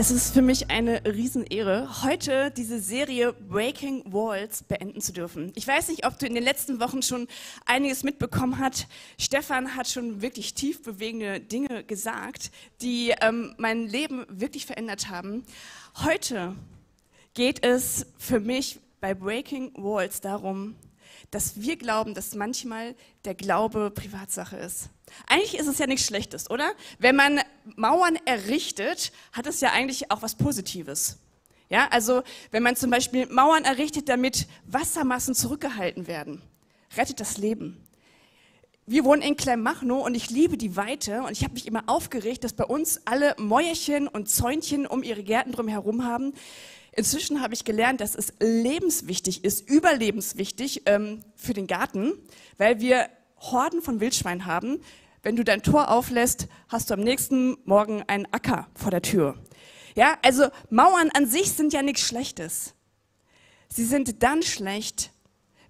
Es ist für mich eine Riesenehre, heute diese Serie Breaking Walls beenden zu dürfen. Ich weiß nicht, ob du in den letzten Wochen schon einiges mitbekommen hast. Stefan hat schon wirklich tief bewegende Dinge gesagt, die ähm, mein Leben wirklich verändert haben. Heute geht es für mich bei Breaking Walls darum, dass wir glauben, dass manchmal der Glaube Privatsache ist. Eigentlich ist es ja nichts Schlechtes, oder? Wenn man Mauern errichtet, hat es ja eigentlich auch was Positives. Ja, also wenn man zum Beispiel Mauern errichtet, damit Wassermassen zurückgehalten werden, rettet das Leben. Wir wohnen in Kleinmachnow und ich liebe die Weite und ich habe mich immer aufgeregt, dass bei uns alle Mäuerchen und Zäunchen um ihre Gärten drumherum haben. Inzwischen habe ich gelernt, dass es lebenswichtig ist, überlebenswichtig ähm, für den Garten, weil wir Horden von Wildschweinen haben. Wenn du dein Tor auflässt, hast du am nächsten Morgen einen Acker vor der Tür. Ja, also Mauern an sich sind ja nichts Schlechtes. Sie sind dann schlecht,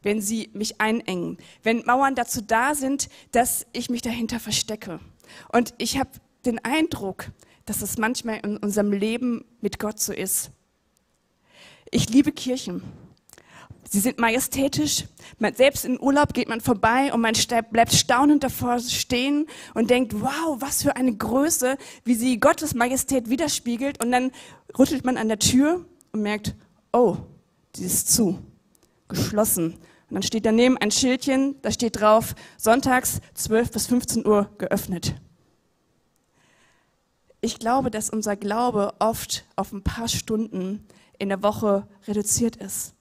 wenn sie mich einengen. Wenn Mauern dazu da sind, dass ich mich dahinter verstecke. Und ich habe den Eindruck, dass es manchmal in unserem Leben mit Gott so ist. Ich liebe Kirchen. Sie sind majestätisch. Man, selbst in Urlaub geht man vorbei und man bleibt staunend davor stehen und denkt, wow, was für eine Größe, wie sie Gottes Majestät widerspiegelt. Und dann rüttelt man an der Tür und merkt, oh, die ist zu, geschlossen. Und dann steht daneben ein Schildchen, da steht drauf, sonntags 12 bis 15 Uhr geöffnet. Ich glaube, dass unser Glaube oft auf ein paar Stunden in der Woche reduziert ist.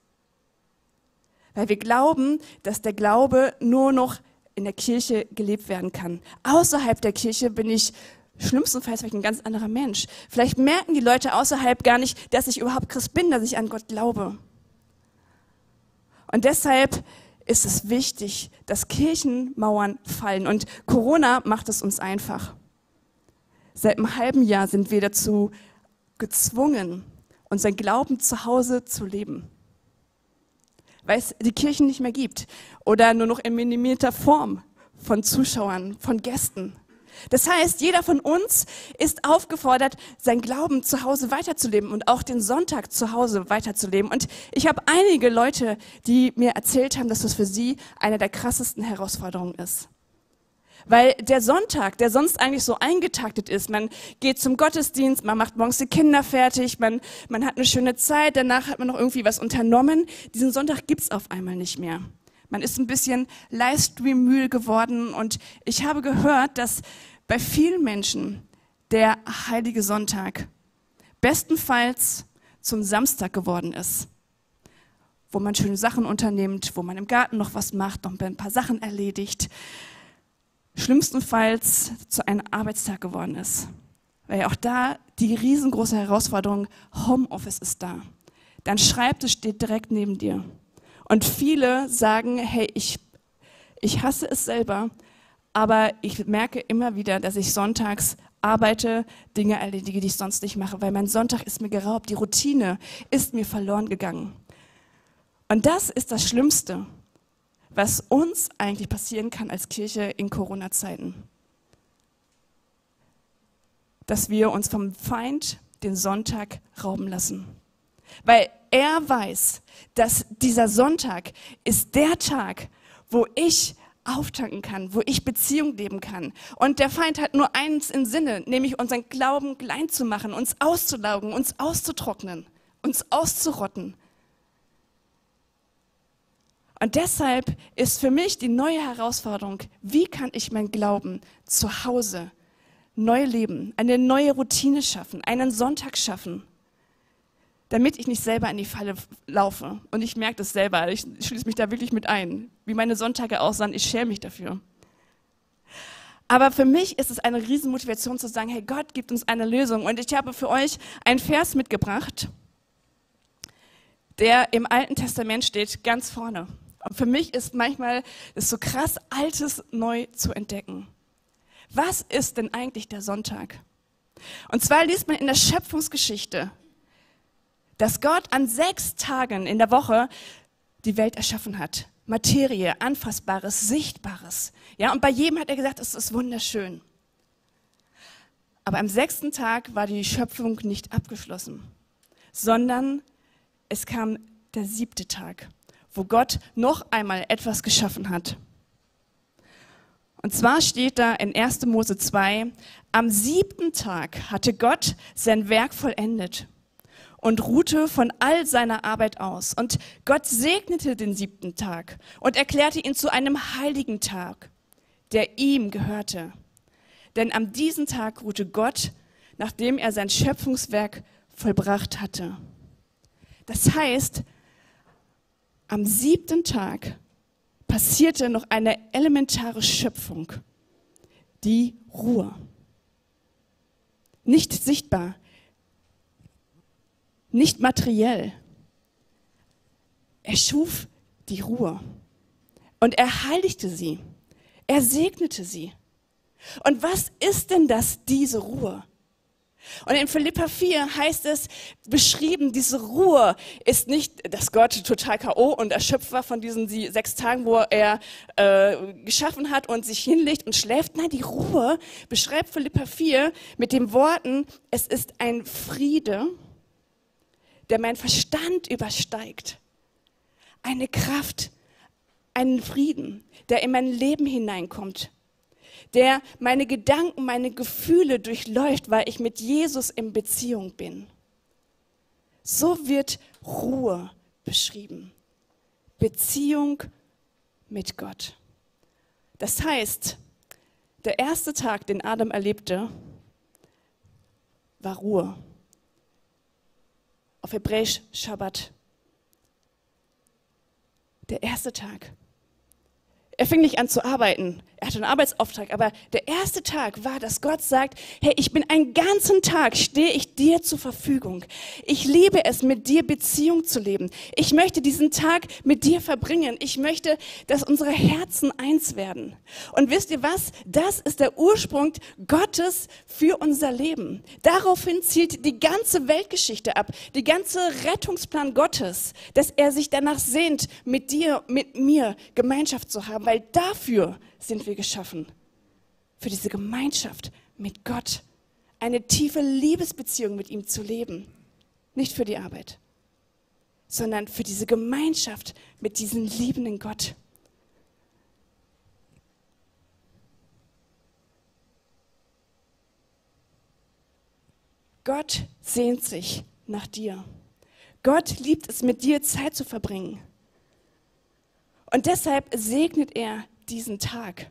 Weil wir glauben, dass der Glaube nur noch in der Kirche gelebt werden kann. Außerhalb der Kirche bin ich schlimmstenfalls ein ganz anderer Mensch. Vielleicht merken die Leute außerhalb gar nicht, dass ich überhaupt Christ bin, dass ich an Gott glaube. Und deshalb ist es wichtig, dass Kirchenmauern fallen. Und Corona macht es uns einfach. Seit einem halben Jahr sind wir dazu gezwungen, unseren Glauben zu Hause zu leben weil es die Kirchen nicht mehr gibt oder nur noch in minimierter Form von Zuschauern, von Gästen. Das heißt, jeder von uns ist aufgefordert, sein Glauben zu Hause weiterzuleben und auch den Sonntag zu Hause weiterzuleben. Und ich habe einige Leute, die mir erzählt haben, dass das für sie eine der krassesten Herausforderungen ist. Weil der Sonntag, der sonst eigentlich so eingetaktet ist, man geht zum Gottesdienst, man macht morgens die Kinder fertig, man, man hat eine schöne Zeit, danach hat man noch irgendwie was unternommen. Diesen Sonntag gibt's auf einmal nicht mehr. Man ist ein bisschen Livestream-mühl geworden und ich habe gehört, dass bei vielen Menschen der heilige Sonntag bestenfalls zum Samstag geworden ist wo man schöne Sachen unternimmt, wo man im Garten noch was macht, noch ein paar Sachen erledigt schlimmstenfalls zu einem Arbeitstag geworden ist. Weil auch da die riesengroße Herausforderung, Homeoffice ist da. Dein Schreibtisch steht direkt neben dir. Und viele sagen, hey, ich, ich hasse es selber, aber ich merke immer wieder, dass ich sonntags arbeite, Dinge erledige, die ich sonst nicht mache, weil mein Sonntag ist mir geraubt, die Routine ist mir verloren gegangen. Und das ist das Schlimmste, was uns eigentlich passieren kann als Kirche in Corona-Zeiten. Dass wir uns vom Feind den Sonntag rauben lassen. Weil er weiß, dass dieser Sonntag ist der Tag, wo ich auftanken kann, wo ich Beziehung leben kann. Und der Feind hat nur eins im Sinne, nämlich unseren Glauben klein zu machen, uns auszulaugen, uns auszutrocknen, uns auszurotten. Und deshalb ist für mich die neue Herausforderung, wie kann ich mein Glauben zu Hause neu leben, eine neue Routine schaffen, einen Sonntag schaffen, damit ich nicht selber in die Falle laufe. Und ich merke das selber, ich schließe mich da wirklich mit ein, wie meine Sonntage aussahen, ich schäme mich dafür. Aber für mich ist es eine Riesenmotivation zu sagen, hey, Gott gibt uns eine Lösung. Und ich habe für euch einen Vers mitgebracht, der im Alten Testament steht, ganz vorne. Und für mich ist manchmal es so krass, Altes neu zu entdecken. Was ist denn eigentlich der Sonntag? Und zwar liest man in der Schöpfungsgeschichte, dass Gott an sechs Tagen in der Woche die Welt erschaffen hat. Materie, Anfassbares, Sichtbares. Ja, und bei jedem hat er gesagt, es ist wunderschön. Aber am sechsten Tag war die Schöpfung nicht abgeschlossen, sondern es kam der siebte Tag, wo Gott noch einmal etwas geschaffen hat. Und zwar steht da in 1. Mose 2, am siebten Tag hatte Gott sein Werk vollendet und ruhte von all seiner Arbeit aus. Und Gott segnete den siebten Tag und erklärte ihn zu einem heiligen Tag, der ihm gehörte. Denn an diesem Tag ruhte Gott, nachdem er sein Schöpfungswerk vollbracht hatte. Das heißt, am siebten Tag passierte noch eine elementare Schöpfung, die Ruhe. Nicht sichtbar, nicht materiell. Er schuf die Ruhe und er heiligte sie. Er segnete sie. Und was ist denn das, diese Ruhe? Und in Philippa 4 heißt es beschrieben, diese Ruhe ist nicht, dass Gott total K.O. und erschöpft war von diesen sechs Tagen, wo er äh, geschaffen hat und sich hinlegt und schläft. Nein, die Ruhe beschreibt Philippa 4 mit den Worten, es ist ein Friede, der mein Verstand übersteigt. Eine Kraft, einen Frieden, der in mein Leben hineinkommt der meine Gedanken, meine Gefühle durchläuft, weil ich mit Jesus in Beziehung bin. So wird Ruhe beschrieben. Beziehung mit Gott. Das heißt, der erste Tag, den Adam erlebte, war Ruhe. Auf Hebräisch Shabbat. Der erste Tag. Er fing nicht an zu arbeiten. Er hatte einen Arbeitsauftrag, aber der erste Tag war, dass Gott sagt, hey, ich bin einen ganzen Tag, stehe ich dir zur Verfügung. Ich liebe es, mit dir Beziehung zu leben. Ich möchte diesen Tag mit dir verbringen. Ich möchte, dass unsere Herzen eins werden. Und wisst ihr was? Das ist der Ursprung Gottes für unser Leben. Daraufhin zielt die ganze Weltgeschichte ab, die ganze Rettungsplan Gottes, dass er sich danach sehnt, mit dir, mit mir Gemeinschaft zu haben, weil dafür sind wir geschaffen. Für diese Gemeinschaft mit Gott. Eine tiefe Liebesbeziehung mit ihm zu leben. Nicht für die Arbeit, sondern für diese Gemeinschaft mit diesem liebenden Gott. Gott sehnt sich nach dir. Gott liebt es, mit dir Zeit zu verbringen. Und deshalb segnet er diesen Tag.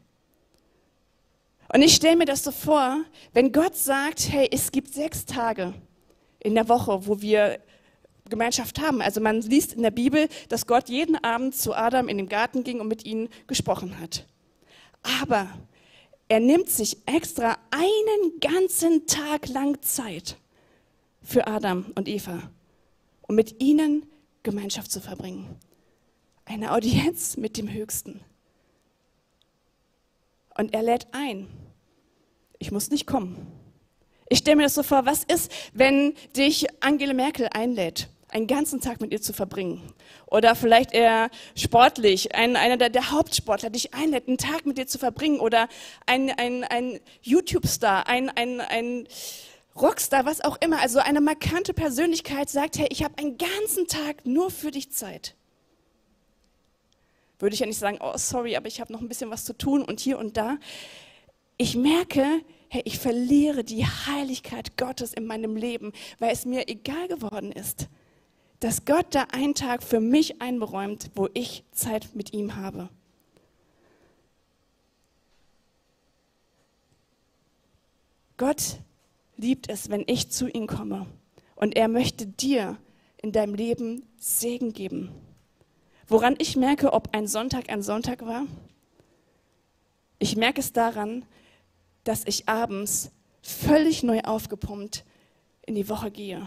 Und ich stelle mir das so vor, wenn Gott sagt, hey, es gibt sechs Tage in der Woche, wo wir Gemeinschaft haben. Also man liest in der Bibel, dass Gott jeden Abend zu Adam in den Garten ging und mit ihnen gesprochen hat. Aber er nimmt sich extra einen ganzen Tag lang Zeit für Adam und Eva, um mit ihnen Gemeinschaft zu verbringen. Eine Audienz mit dem Höchsten. Und er lädt ein. Ich muss nicht kommen. Ich stelle mir das so vor, was ist, wenn dich Angela Merkel einlädt, einen ganzen Tag mit ihr zu verbringen? Oder vielleicht eher sportlich, ein, einer der, der, Hauptsportler dich einlädt, einen Tag mit dir zu verbringen? Oder ein, ein, ein YouTube-Star, ein, ein, ein Rockstar, was auch immer, also eine markante Persönlichkeit sagt, hey, ich habe einen ganzen Tag nur für dich Zeit würde ich ja nicht sagen, oh sorry, aber ich habe noch ein bisschen was zu tun und hier und da. Ich merke, hey, ich verliere die Heiligkeit Gottes in meinem Leben, weil es mir egal geworden ist, dass Gott da einen Tag für mich einberäumt, wo ich Zeit mit ihm habe. Gott liebt es, wenn ich zu ihm komme und er möchte dir in deinem Leben Segen geben. Woran ich merke, ob ein Sonntag ein Sonntag war? Ich merke es daran, dass ich abends völlig neu aufgepumpt in die Woche gehe.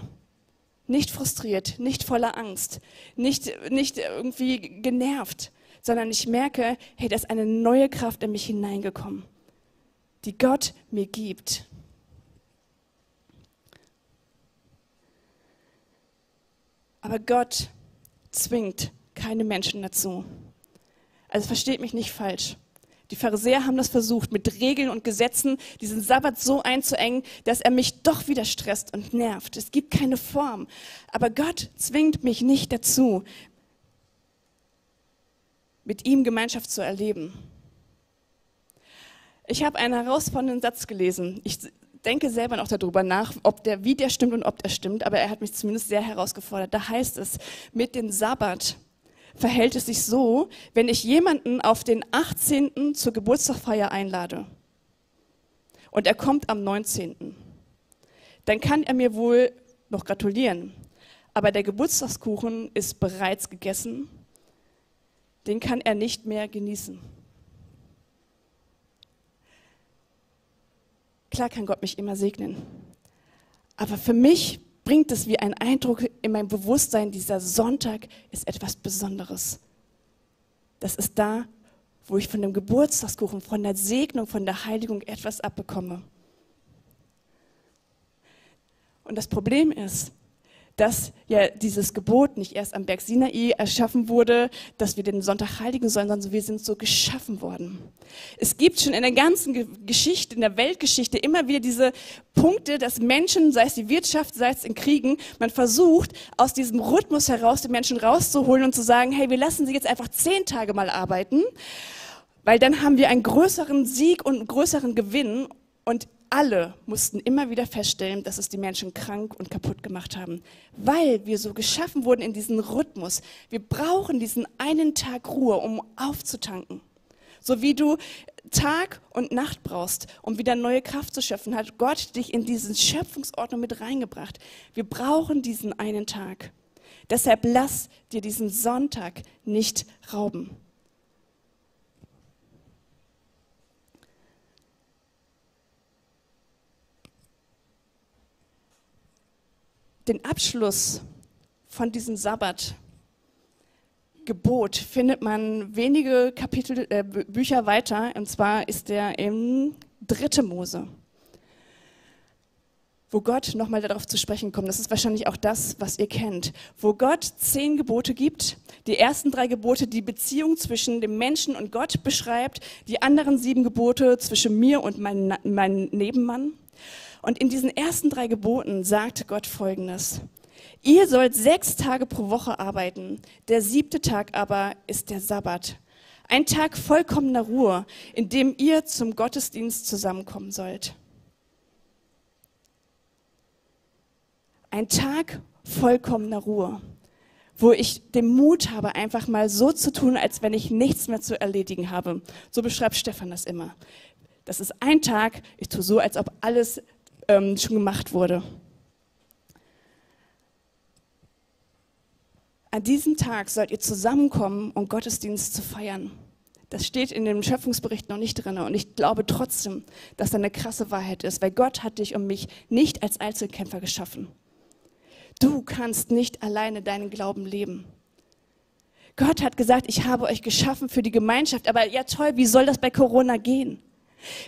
Nicht frustriert, nicht voller Angst, nicht, nicht irgendwie genervt, sondern ich merke, hey, da ist eine neue Kraft in mich hineingekommen. die Gott mir gibt. Aber Gott zwingt keine Menschen dazu. Also versteht mich nicht falsch. Die Pharisäer haben das versucht, mit Regeln und Gesetzen diesen Sabbat so einzuengen, dass er mich doch wieder stresst und nervt. Es gibt keine Form. Aber Gott zwingt mich nicht dazu, mit ihm Gemeinschaft zu erleben. Ich habe einen herausfordernden Satz gelesen. Ich denke selber noch darüber nach, ob der, wie der stimmt und ob der stimmt, aber er hat mich zumindest sehr herausgefordert. Da heißt es, mit dem Sabbat verhält es sich so, wenn ich jemanden auf den 18. zur Geburtstagsfeier einlade und er kommt am 19., dann kann er mir wohl noch gratulieren. Aber der Geburtstagskuchen ist bereits gegessen, den kann er nicht mehr genießen. Klar kann Gott mich immer segnen, aber für mich bringt es wie ein Eindruck in mein Bewusstsein, dieser Sonntag ist etwas Besonderes. Das ist da, wo ich von dem Geburtstagskuchen, von der Segnung, von der Heiligung etwas abbekomme. Und das Problem ist, dass ja dieses Gebot nicht erst am Berg Sinai erschaffen wurde, dass wir den Sonntag heiligen sollen, sondern wir sind so geschaffen worden. Es gibt schon in der ganzen Geschichte, in der Weltgeschichte immer wieder diese Punkte, dass Menschen, sei es die Wirtschaft, sei es in Kriegen, man versucht, aus diesem Rhythmus heraus die Menschen rauszuholen und zu sagen, hey, wir lassen sie jetzt einfach zehn Tage mal arbeiten, weil dann haben wir einen größeren Sieg und einen größeren Gewinn und alle mussten immer wieder feststellen, dass es die Menschen krank und kaputt gemacht haben, weil wir so geschaffen wurden in diesen Rhythmus. Wir brauchen diesen einen Tag Ruhe, um aufzutanken. So wie du Tag und Nacht brauchst, um wieder neue Kraft zu schöpfen, hat Gott dich in diesen Schöpfungsordnung mit reingebracht. Wir brauchen diesen einen Tag. Deshalb lass dir diesen Sonntag nicht rauben. Den Abschluss von diesem Sabbat, Gebot, findet man wenige Kapitel, äh, Bücher weiter, und zwar ist der im Dritte Mose, wo Gott nochmal darauf zu sprechen kommt. Das ist wahrscheinlich auch das, was ihr kennt, wo Gott zehn Gebote gibt. Die ersten drei Gebote, die Beziehung zwischen dem Menschen und Gott beschreibt, die anderen sieben Gebote zwischen mir und meinem mein Nebenmann. Und in diesen ersten drei Geboten sagte Gott Folgendes. Ihr sollt sechs Tage pro Woche arbeiten, der siebte Tag aber ist der Sabbat. Ein Tag vollkommener Ruhe, in dem ihr zum Gottesdienst zusammenkommen sollt. Ein Tag vollkommener Ruhe, wo ich den Mut habe, einfach mal so zu tun, als wenn ich nichts mehr zu erledigen habe. So beschreibt Stefan das immer. Das ist ein Tag, ich tue so, als ob alles ähm, schon gemacht wurde. An diesem Tag sollt ihr zusammenkommen, um Gottesdienst zu feiern. Das steht in dem Schöpfungsbericht noch nicht drin. Und ich glaube trotzdem, dass da eine krasse Wahrheit ist, weil Gott hat dich und mich nicht als Einzelkämpfer geschaffen. Du kannst nicht alleine deinen Glauben leben. Gott hat gesagt, ich habe euch geschaffen für die Gemeinschaft. Aber ja toll, wie soll das bei Corona gehen?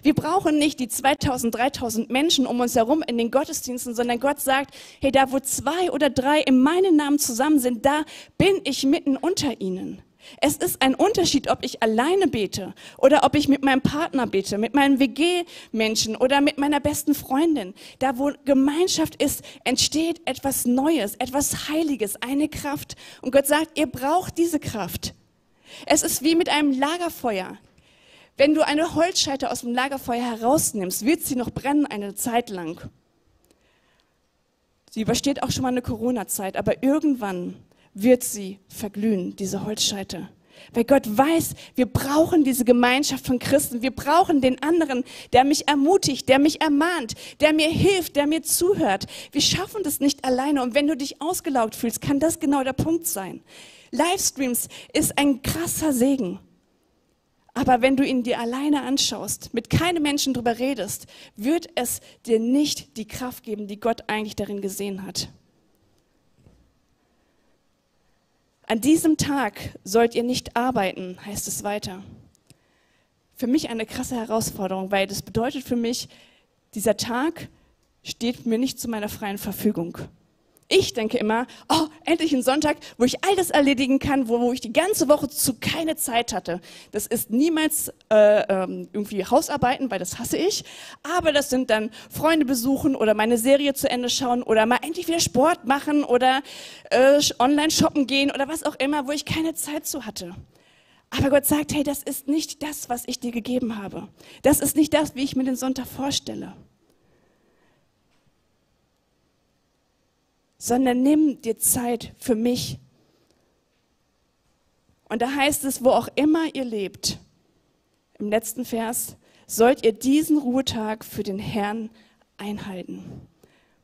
Wir brauchen nicht die 2000, 3000 Menschen um uns herum in den Gottesdiensten, sondern Gott sagt, hey, da wo zwei oder drei in meinem Namen zusammen sind, da bin ich mitten unter ihnen. Es ist ein Unterschied, ob ich alleine bete oder ob ich mit meinem Partner bete, mit meinem WG-Menschen oder mit meiner besten Freundin. Da, wo Gemeinschaft ist, entsteht etwas Neues, etwas Heiliges, eine Kraft. Und Gott sagt, ihr braucht diese Kraft. Es ist wie mit einem Lagerfeuer. Wenn du eine Holzscheite aus dem Lagerfeuer herausnimmst, wird sie noch brennen eine Zeit lang. Sie übersteht auch schon mal eine Corona-Zeit, aber irgendwann wird sie verglühen, diese Holzscheite. Weil Gott weiß, wir brauchen diese Gemeinschaft von Christen. Wir brauchen den anderen, der mich ermutigt, der mich ermahnt, der mir hilft, der mir zuhört. Wir schaffen das nicht alleine. Und wenn du dich ausgelaugt fühlst, kann das genau der Punkt sein. Livestreams ist ein krasser Segen. Aber wenn du ihn dir alleine anschaust, mit keinem Menschen drüber redest, wird es dir nicht die Kraft geben, die Gott eigentlich darin gesehen hat. An diesem Tag sollt ihr nicht arbeiten, heißt es weiter. für mich eine krasse Herausforderung, weil das bedeutet für mich, dieser Tag steht mir nicht zu meiner freien Verfügung. Ich denke immer, oh, endlich ein Sonntag, wo ich all das erledigen kann, wo, wo ich die ganze Woche zu keine Zeit hatte. Das ist niemals äh, ähm, irgendwie Hausarbeiten, weil das hasse ich. Aber das sind dann Freunde besuchen oder meine Serie zu Ende schauen oder mal endlich wieder Sport machen oder äh, online shoppen gehen oder was auch immer, wo ich keine Zeit zu hatte. Aber Gott sagt, hey, das ist nicht das, was ich dir gegeben habe. Das ist nicht das, wie ich mir den Sonntag vorstelle. Sondern nimm dir Zeit für mich. Und da heißt es, wo auch immer ihr lebt, im letzten Vers, sollt ihr diesen Ruhetag für den Herrn einhalten.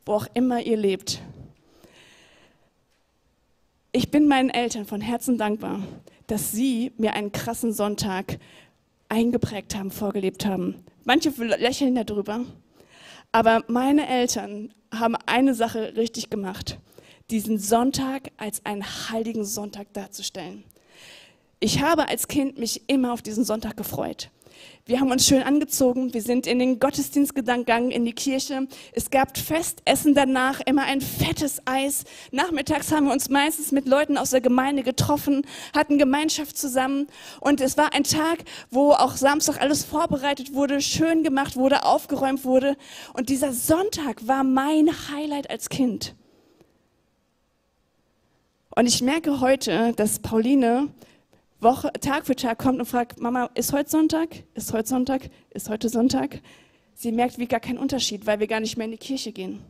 Wo auch immer ihr lebt. Ich bin meinen Eltern von Herzen dankbar, dass sie mir einen krassen Sonntag eingeprägt haben, vorgelebt haben. Manche lächeln darüber, aber meine Eltern haben eine Sache richtig gemacht, diesen Sonntag als einen heiligen Sonntag darzustellen. Ich habe als Kind mich immer auf diesen Sonntag gefreut. Wir haben uns schön angezogen, wir sind in den Gottesdienst gegangen, in die Kirche. Es gab Festessen danach, immer ein fettes Eis. Nachmittags haben wir uns meistens mit Leuten aus der Gemeinde getroffen, hatten Gemeinschaft zusammen. Und es war ein Tag, wo auch Samstag alles vorbereitet wurde, schön gemacht wurde, aufgeräumt wurde. Und dieser Sonntag war mein Highlight als Kind. Und ich merke heute, dass Pauline Woche, Tag für Tag kommt und fragt, Mama, ist heute Sonntag? Ist heute Sonntag? Ist heute Sonntag? Sie merkt wie gar keinen Unterschied, weil wir gar nicht mehr in die Kirche gehen.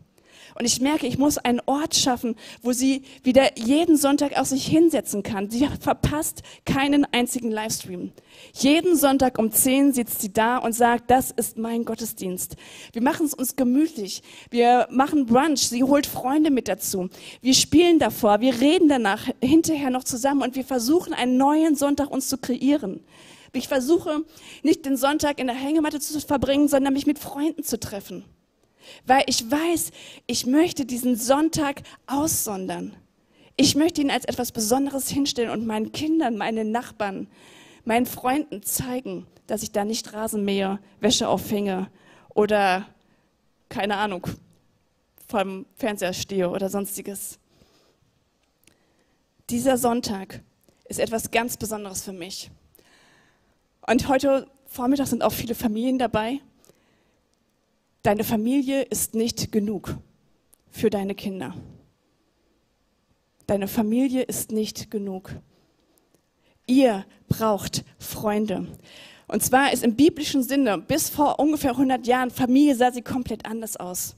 Und ich merke, ich muss einen Ort schaffen, wo sie wieder jeden Sonntag auch sich hinsetzen kann. Sie verpasst keinen einzigen Livestream. Jeden Sonntag um 10 sitzt sie da und sagt, das ist mein Gottesdienst. Wir machen es uns gemütlich. Wir machen Brunch. Sie holt Freunde mit dazu. Wir spielen davor. Wir reden danach hinterher noch zusammen und wir versuchen einen neuen Sonntag uns zu kreieren. Ich versuche nicht den Sonntag in der Hängematte zu verbringen, sondern mich mit Freunden zu treffen weil ich weiß, ich möchte diesen Sonntag aussondern. Ich möchte ihn als etwas Besonderes hinstellen und meinen Kindern, meinen Nachbarn, meinen Freunden zeigen, dass ich da nicht Rasen mähe, Wäsche aufhänge oder keine Ahnung, vom Fernseher stehe oder sonstiges. Dieser Sonntag ist etwas ganz Besonderes für mich. Und heute Vormittag sind auch viele Familien dabei. Deine Familie ist nicht genug für deine Kinder. Deine Familie ist nicht genug. Ihr braucht Freunde. Und zwar ist im biblischen Sinne, bis vor ungefähr 100 Jahren, Familie sah sie komplett anders aus.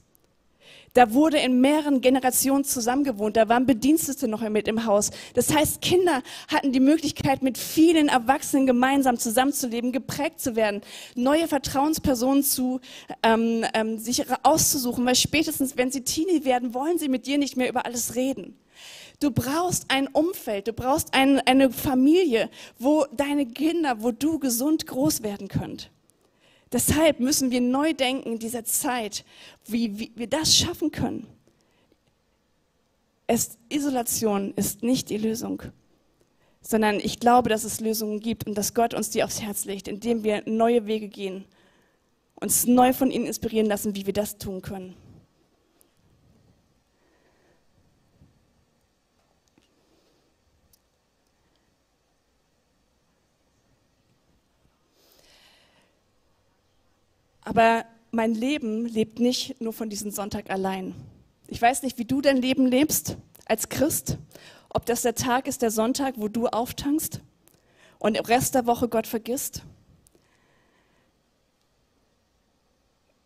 Da wurde in mehreren Generationen zusammengewohnt. Da waren Bedienstete noch mit im Haus. Das heißt, Kinder hatten die Möglichkeit, mit vielen Erwachsenen gemeinsam zusammenzuleben, geprägt zu werden, neue Vertrauenspersonen zu ähm, ähm, sich auszusuchen, weil spätestens, wenn sie Teenie werden, wollen sie mit dir nicht mehr über alles reden. Du brauchst ein Umfeld, du brauchst ein, eine Familie, wo deine Kinder, wo du gesund groß werden könnt. Deshalb müssen wir neu denken in dieser Zeit, wie, wie wir das schaffen können. Es, Isolation ist nicht die Lösung, sondern ich glaube, dass es Lösungen gibt und dass Gott uns die aufs Herz legt, indem wir neue Wege gehen, uns neu von ihnen inspirieren lassen, wie wir das tun können. Aber mein Leben lebt nicht nur von diesem Sonntag allein. Ich weiß nicht, wie du dein Leben lebst als Christ, ob das der Tag ist, der Sonntag, wo du auftankst und im Rest der Woche Gott vergisst.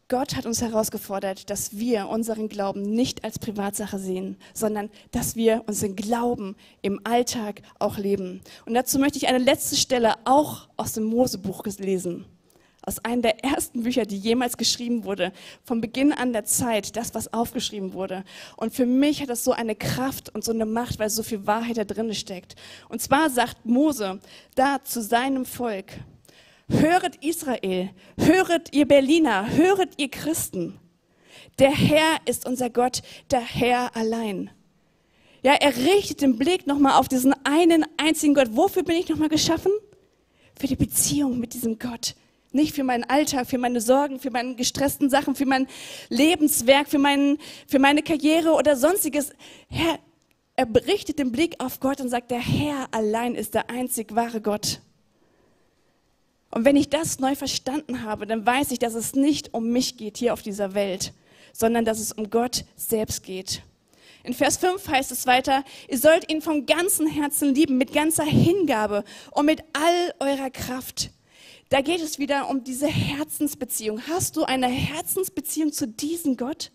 Gott hat uns herausgefordert, dass wir unseren Glauben nicht als Privatsache sehen, sondern dass wir unseren Glauben im Alltag auch leben. Und dazu möchte ich eine letzte Stelle auch aus dem Mosebuch lesen aus einem der ersten Bücher, die jemals geschrieben wurde, vom Beginn an der Zeit, das, was aufgeschrieben wurde. Und für mich hat das so eine Kraft und so eine Macht, weil so viel Wahrheit da drin steckt. Und zwar sagt Mose da zu seinem Volk, höret Israel, höret ihr Berliner, höret ihr Christen. Der Herr ist unser Gott, der Herr allein. Ja, er richtet den Blick nochmal auf diesen einen einzigen Gott. Wofür bin ich nochmal geschaffen? Für die Beziehung mit diesem Gott Nicht für meinen Alltag, für meine Sorgen, für meine gestressten Sachen, für mein Lebenswerk, für, meinen, für meine Karriere oder sonstiges. Herr, er richtet den Blick auf Gott und sagt, der Herr allein ist der einzig wahre Gott. Und wenn ich das neu verstanden habe, dann weiß ich, dass es nicht um mich geht hier auf dieser Welt, sondern dass es um Gott selbst geht. In Vers 5 heißt es weiter, ihr sollt ihn vom ganzen Herzen lieben, mit ganzer Hingabe und mit all eurer Kraft. Da geht es wieder um diese Herzensbeziehung. Hast du eine Herzensbeziehung zu diesem Gott?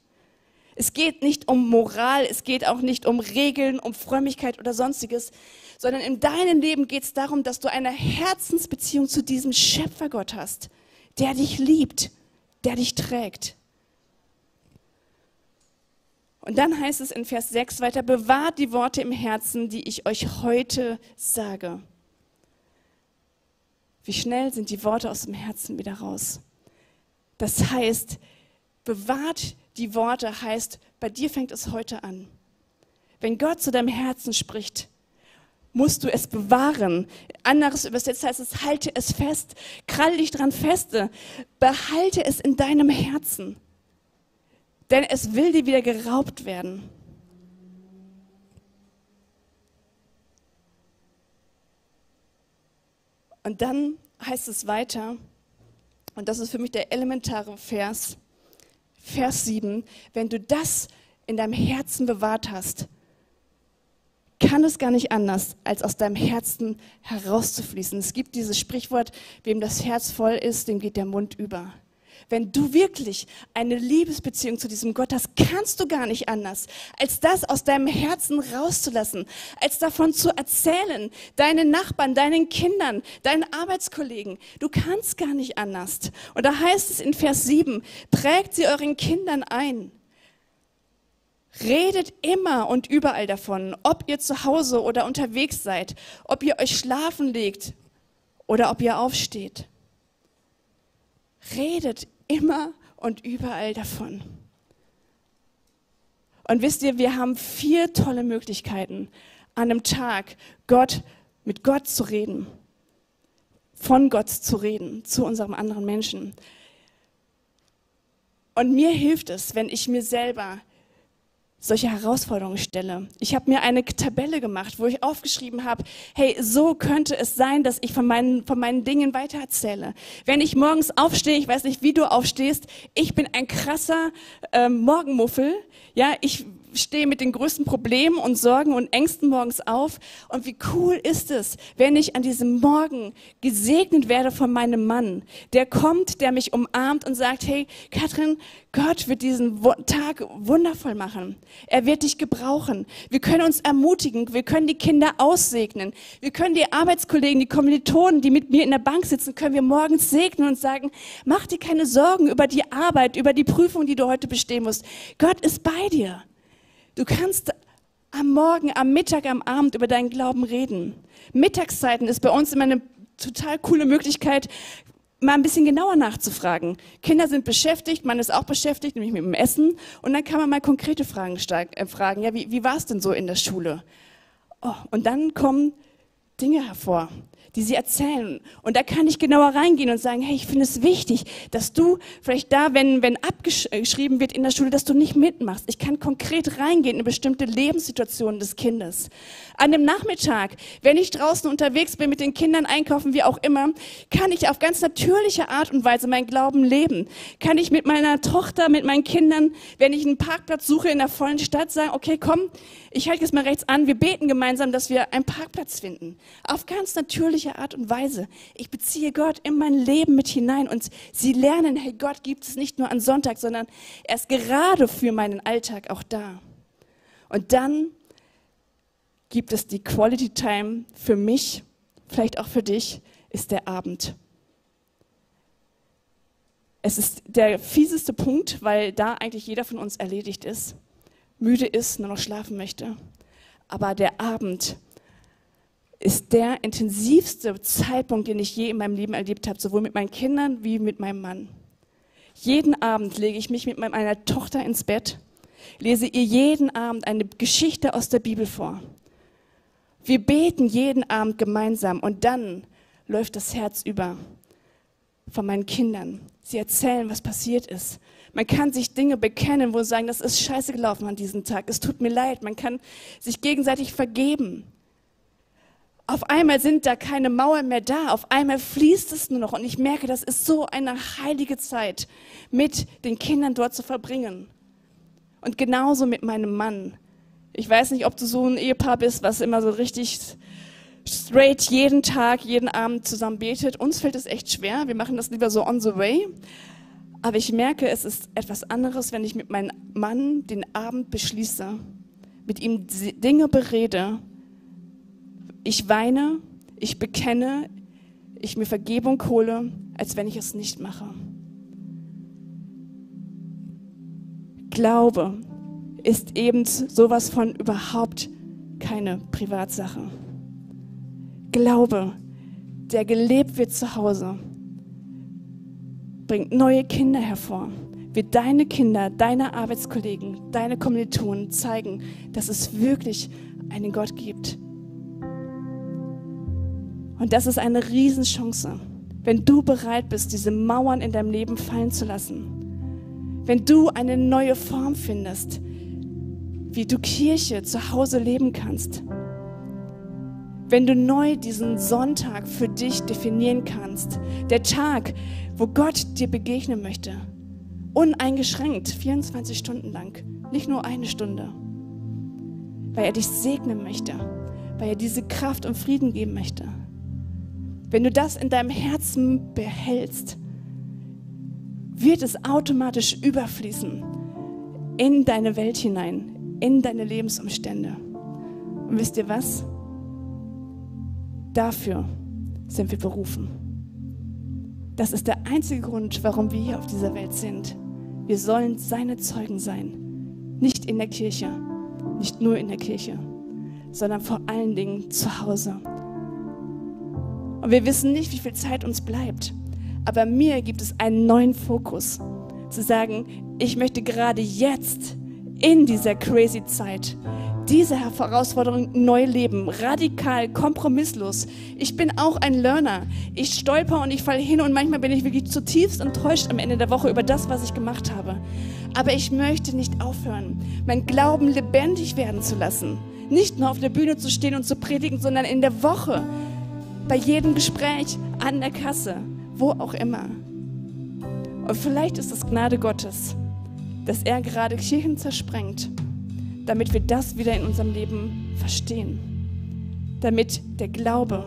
Es geht nicht um Moral, es geht auch nicht um Regeln, um Frömmigkeit oder sonstiges, sondern in deinem Leben geht es darum, dass du eine Herzensbeziehung zu diesem Schöpfergott hast, der dich liebt, der dich trägt. Und dann heißt es in Vers 6 weiter, bewahrt die Worte im Herzen, die ich euch heute sage. Wie schnell sind die Worte aus dem Herzen wieder raus? Das heißt, bewahrt die Worte heißt, bei dir fängt es heute an. Wenn Gott zu deinem Herzen spricht, musst du es bewahren. Anderes übersetzt heißt es, halte es fest, krall dich dran feste, behalte es in deinem Herzen denn es will dir wieder geraubt werden. Und dann heißt es weiter, und das ist für mich der elementare Vers, Vers 7, wenn du das in deinem Herzen bewahrt hast, kann es gar nicht anders, als aus deinem Herzen herauszufließen. Es gibt dieses Sprichwort, wem das Herz voll ist, dem geht der Mund über. Wenn du wirklich eine Liebesbeziehung zu diesem Gott hast, kannst du gar nicht anders, als das aus deinem Herzen rauszulassen, als davon zu erzählen, deinen Nachbarn, deinen Kindern, deinen Arbeitskollegen. Du kannst gar nicht anders. Und da heißt es in Vers 7, prägt sie euren Kindern ein. Redet immer und überall davon, ob ihr zu Hause oder unterwegs seid, ob ihr euch schlafen legt oder ob ihr aufsteht. Redet immer und überall davon. Und wisst ihr, wir haben vier tolle Möglichkeiten, an einem Tag Gott, mit Gott zu reden, von Gott zu reden, zu unserem anderen Menschen. Und mir hilft es, wenn ich mir selber solche Herausforderungen stelle. Ich habe mir eine Tabelle gemacht, wo ich aufgeschrieben habe, hey, so könnte es sein, dass ich von meinen, von meinen Dingen weitererzähle. Wenn ich morgens aufstehe, ich weiß nicht, wie du aufstehst, ich bin ein krasser ähm, Morgenmuffel. Ja, ich stehe mit den größten Problemen und Sorgen und Ängsten morgens auf. Und wie cool ist es, wenn ich an diesem Morgen gesegnet werde von meinem Mann, der kommt, der mich umarmt und sagt, hey, Katrin, Gott wird diesen Tag wundervoll machen. Er wird dich gebrauchen. Wir können uns ermutigen. Wir können die Kinder aussegnen. Wir können die Arbeitskollegen, die Kommilitonen, die mit mir in der Bank sitzen, können wir morgens segnen und sagen, mach dir keine Sorgen über die Arbeit, über die Prüfung, die du heute bestehen musst. Gott ist bei dir. Du kannst am Morgen, am Mittag, am Abend über deinen Glauben reden. Mittagszeiten ist bei uns immer eine total coole Möglichkeit, mal ein bisschen genauer nachzufragen. Kinder sind beschäftigt, man ist auch beschäftigt, nämlich mit dem Essen. Und dann kann man mal konkrete Fragen äh, fragen. Ja, wie, wie war es denn so in der Schule? Oh, und dann kommen Dinge hervor die sie erzählen. Und da kann ich genauer reingehen und sagen, hey, ich finde es wichtig, dass du vielleicht da, wenn, wenn abgeschrieben wird in der Schule, dass du nicht mitmachst. Ich kann konkret reingehen in bestimmte Lebenssituationen des Kindes. An dem Nachmittag, wenn ich draußen unterwegs bin mit den Kindern einkaufen, wie auch immer, kann ich auf ganz natürliche Art und Weise meinen Glauben leben. Kann ich mit meiner Tochter, mit meinen Kindern, wenn ich einen Parkplatz suche in der vollen Stadt, sagen, okay, komm, ich halte jetzt mal rechts an, wir beten gemeinsam, dass wir einen Parkplatz finden. Auf ganz natürliche Art und Weise. Ich beziehe Gott in mein Leben mit hinein und sie lernen, hey, Gott gibt es nicht nur an Sonntag, sondern er ist gerade für meinen Alltag auch da. Und dann gibt es die Quality Time für mich, vielleicht auch für dich, ist der Abend. Es ist der fieseste Punkt, weil da eigentlich jeder von uns erledigt ist müde ist, nur noch schlafen möchte. Aber der Abend ist der intensivste Zeitpunkt, den ich je in meinem Leben erlebt habe, sowohl mit meinen Kindern wie mit meinem Mann. Jeden Abend lege ich mich mit meiner Tochter ins Bett, lese ihr jeden Abend eine Geschichte aus der Bibel vor. Wir beten jeden Abend gemeinsam und dann läuft das Herz über, von meinen Kindern. Sie erzählen, was passiert ist. Man kann sich Dinge bekennen, wo sie sagen, das ist scheiße gelaufen an diesem Tag. Es tut mir leid. Man kann sich gegenseitig vergeben. Auf einmal sind da keine Mauern mehr da. Auf einmal fließt es nur noch. Und ich merke, das ist so eine heilige Zeit, mit den Kindern dort zu verbringen. Und genauso mit meinem Mann. Ich weiß nicht, ob du so ein Ehepaar bist, was immer so richtig straight jeden Tag, jeden Abend zusammen betet. Uns fällt es echt schwer. Wir machen das lieber so on the way. Aber ich merke, es ist etwas anderes, wenn ich mit meinem Mann den Abend beschließe, mit ihm Dinge berede ich weine, ich bekenne, ich mir Vergebung hole, als wenn ich es nicht mache. Glaube ist eben sowas von überhaupt keine Privatsache. Glaube, der gelebt wird zu Hause, bringt neue Kinder hervor. Wird deine Kinder, deine Arbeitskollegen, deine Kommilitonen zeigen, dass es wirklich einen Gott gibt, und das ist eine Riesenchance, wenn du bereit bist, diese Mauern in deinem Leben fallen zu lassen. Wenn du eine neue Form findest, wie du Kirche zu Hause leben kannst. Wenn du neu diesen Sonntag für dich definieren kannst. Der Tag, wo Gott dir begegnen möchte. Uneingeschränkt, 24 Stunden lang. Nicht nur eine Stunde. Weil er dich segnen möchte. Weil er diese Kraft und Frieden geben möchte. Wenn du das in deinem Herzen behältst, wird es automatisch überfließen in deine Welt hinein, in deine Lebensumstände. Und wisst ihr was? Dafür sind wir berufen. Das ist der einzige Grund, warum wir hier auf dieser Welt sind. Wir sollen seine Zeugen sein. Nicht in der Kirche, nicht nur in der Kirche, sondern vor allen Dingen zu Hause und wir wissen nicht, wie viel Zeit uns bleibt. Aber mir gibt es einen neuen Fokus. Zu sagen, ich möchte gerade jetzt in dieser crazy Zeit diese Herausforderung neu leben, radikal, kompromisslos. Ich bin auch ein Learner. Ich stolper und ich falle hin und manchmal bin ich wirklich zutiefst enttäuscht am Ende der Woche über das, was ich gemacht habe. Aber ich möchte nicht aufhören, mein Glauben lebendig werden zu lassen. Nicht nur auf der Bühne zu stehen und zu predigen, sondern in der Woche bei jedem Gespräch, an der Kasse, wo auch immer. Und vielleicht ist es Gnade Gottes, dass er gerade Kirchen zersprengt, damit wir das wieder in unserem Leben verstehen. Damit der Glaube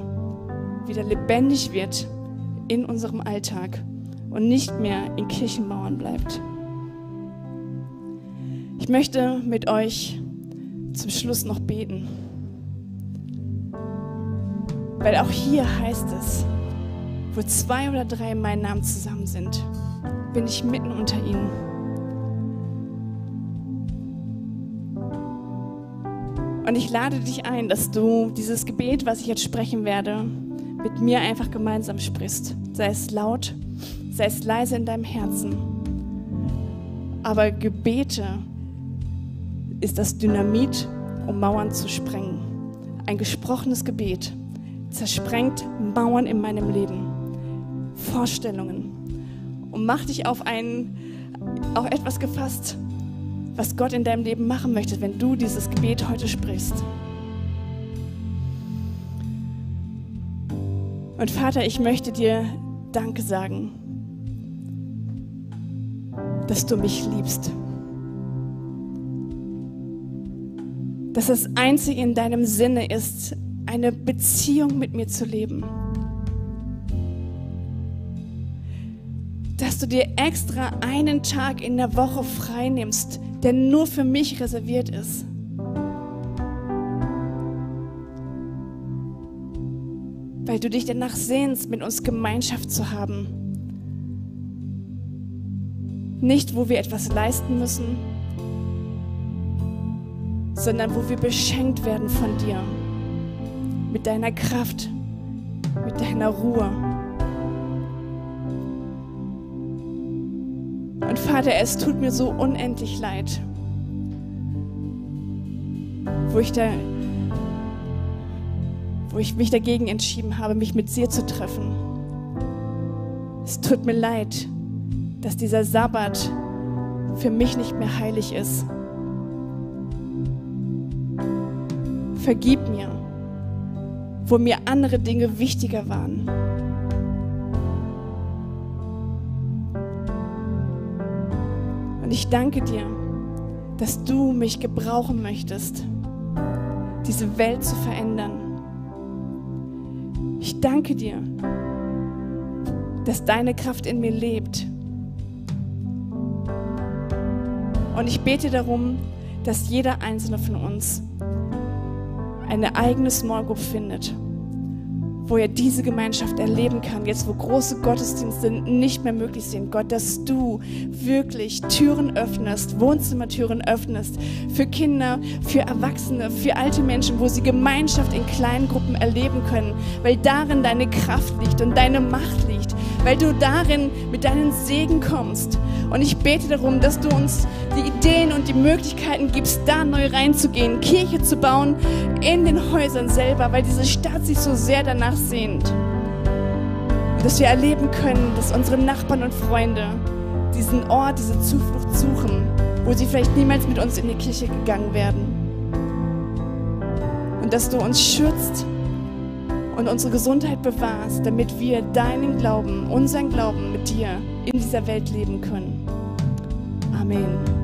wieder lebendig wird in unserem Alltag und nicht mehr in Kirchenmauern bleibt. Ich möchte mit euch zum Schluss noch beten. Weil auch hier heißt es, wo zwei oder drei in meinem Namen zusammen sind, bin ich mitten unter ihnen. Und ich lade dich ein, dass du dieses Gebet, was ich jetzt sprechen werde, mit mir einfach gemeinsam sprichst. Sei es laut, sei es leise in deinem Herzen. Aber Gebete ist das Dynamit, um Mauern zu sprengen. Ein gesprochenes Gebet zersprengt Mauern in meinem Leben, Vorstellungen und mach dich auf ein, auf etwas gefasst, was Gott in deinem Leben machen möchte, wenn du dieses Gebet heute sprichst. Und Vater, ich möchte dir Danke sagen, dass du mich liebst. Dass das Einzige in deinem Sinne ist, eine Beziehung mit mir zu leben. Dass du dir extra einen Tag in der Woche frei nimmst, der nur für mich reserviert ist. Weil du dich danach sehnst, mit uns Gemeinschaft zu haben. Nicht, wo wir etwas leisten müssen, sondern wo wir beschenkt werden von dir mit deiner Kraft, mit deiner Ruhe. Und Vater, es tut mir so unendlich leid, wo ich, da, wo ich mich dagegen entschieden habe, mich mit dir zu treffen. Es tut mir leid, dass dieser Sabbat für mich nicht mehr heilig ist. Vergib mir, wo mir andere Dinge wichtiger waren. Und ich danke dir, dass du mich gebrauchen möchtest, diese Welt zu verändern. Ich danke dir, dass deine Kraft in mir lebt. Und ich bete darum, dass jeder einzelne von uns eine eigene Small Group findet, wo er diese Gemeinschaft erleben kann, jetzt wo große Gottesdienste nicht mehr möglich sind. Gott, dass du wirklich Türen öffnest, Wohnzimmertüren öffnest für Kinder, für Erwachsene, für alte Menschen, wo sie Gemeinschaft in kleinen Gruppen erleben können, weil darin deine Kraft liegt und deine Macht liegt, weil du darin mit deinen Segen kommst. Und ich bete darum, dass du uns die Ideen und die Möglichkeiten gibst, da neu reinzugehen, Kirche zu bauen in den Häusern selber, weil diese Stadt sich so sehr danach sehnt. Und dass wir erleben können, dass unsere Nachbarn und Freunde diesen Ort, diese Zuflucht suchen, wo sie vielleicht niemals mit uns in die Kirche gegangen werden. Und dass du uns schützt und unsere Gesundheit bewahrst, damit wir deinen Glauben, unseren Glauben mit dir in dieser Welt leben können. Amén.